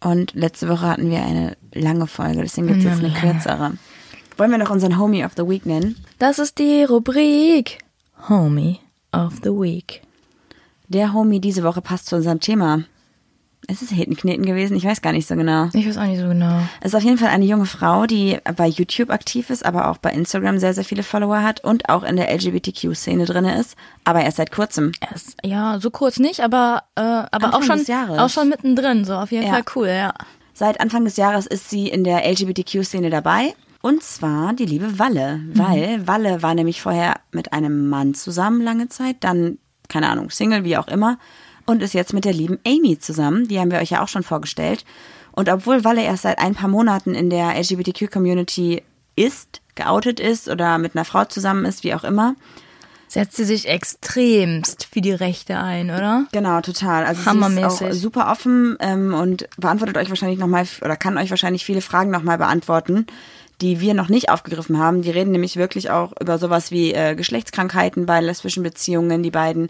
Und letzte Woche hatten wir eine lange Folge, deswegen gibt es jetzt eine kürzere. Wollen wir noch unseren Homie of the Week nennen? Das ist die Rubrik Homie of the Week. Der Homie diese Woche passt zu unserem Thema. Ist es Hetenkneten gewesen? Ich weiß gar nicht so genau. Ich weiß auch nicht so genau. Es ist auf jeden Fall eine junge Frau, die bei YouTube aktiv ist, aber auch bei Instagram sehr, sehr viele Follower hat und auch in der LGBTQ-Szene drin ist, aber erst seit kurzem. Erst, ja, so kurz nicht, aber, äh, aber Anfang auch schon, auch schon mittendrin, so auf jeden Ja. Fall cool, ja. Seit Anfang des Jahres ist sie in der LGBTQ-Szene dabei. Und zwar die liebe Walle, weil Walle war nämlich vorher mit einem Mann zusammen lange Zeit, dann, keine Ahnung, Single, wie auch immer, und ist jetzt mit der lieben Amy zusammen. Die haben wir euch ja auch schon vorgestellt. Und obwohl Walle erst seit ein paar Monaten in der LGBTQ-Community ist, geoutet ist oder mit einer Frau zusammen ist, wie auch immer, Setzt sie sich extremst für die Rechte ein, oder? Genau, total. Also sie ist Hammermäßig. auch super offen ähm, und beantwortet euch wahrscheinlich nochmal oder kann euch wahrscheinlich viele Fragen nochmal beantworten, die wir noch nicht aufgegriffen haben. Die reden nämlich wirklich auch über sowas wie äh, Geschlechtskrankheiten bei lesbischen Beziehungen, die beiden,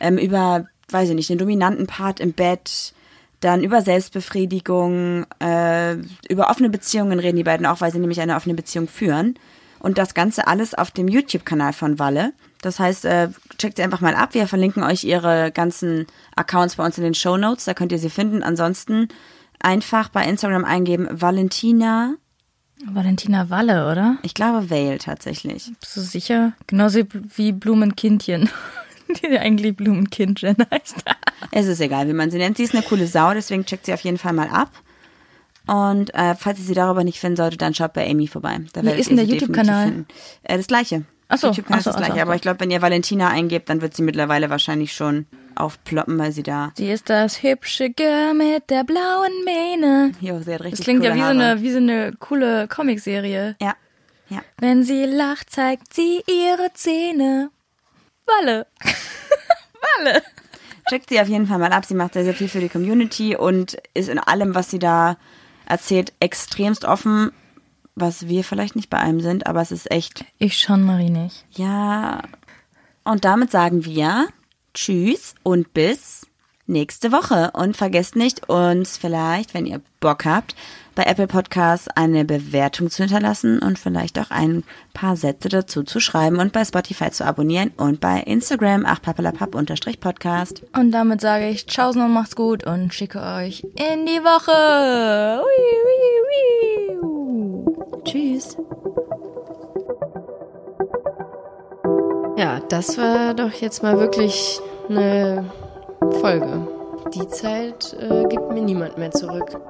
ähm, über, weiß ich nicht, den dominanten Part im Bett, dann über Selbstbefriedigung, äh, über offene Beziehungen reden die beiden auch, weil sie nämlich eine offene Beziehung führen. Und das Ganze alles auf dem YouTube-Kanal von Walle. Das heißt, äh, checkt sie einfach mal ab. Wir verlinken euch ihre ganzen Accounts bei uns in den Show Notes. Da könnt ihr sie finden. Ansonsten einfach bei Instagram eingeben Valentina, Valentina Walle, oder? ich glaube Vale tatsächlich. Bist du sicher? Genauso wie Blumenkindchen. Die eigentlich Blumenkindchen heißt. Es ist egal, wie man sie nennt. Sie ist eine coole Sau, deswegen checkt sie auf jeden Fall mal ab. Und äh, falls ihr sie darüber nicht finden solltet, dann schaut bei Amy vorbei. Da Wie ist denn der YouTube-Kanal? Äh, das gleiche. Ach so, YouTube-Kanal ist das gleiche. ach so. Aber ich glaube, wenn ihr Valentina eingebt, dann wird sie mittlerweile wahrscheinlich schon aufploppen, weil sie da. Sie ist das hübsche Girl mit der blauen Mähne. Jo, sie hat richtig Das klingt ja wie so, eine, wie so eine coole Comicserie. Ja. Ja. Wenn sie lacht, zeigt sie ihre Zähne. Walle. Walle. Checkt sie auf jeden Fall mal ab. Sie macht sehr, sehr viel für die Community und ist in allem, was sie da erzählt, extremst offen. Was wir vielleicht nicht bei einem sind, aber es ist echt, Ich schon, Marie nicht. ja. Und damit sagen wir Tschüss und bis nächste Woche. Und vergesst nicht, uns vielleicht, wenn ihr Bock habt, bei Apple Podcasts eine Bewertung zu hinterlassen und vielleicht auch ein paar Sätze dazu zu schreiben und bei Spotify zu abonnieren und bei Instagram achpapalapap-podcast. Und damit sage ich Tschaußen und macht's gut und schicke euch in die Woche. Ui, ui, ui. Tschüss. Ja, das war doch jetzt mal wirklich eine Folge. Die Zeit äh, gibt mir niemand mehr zurück.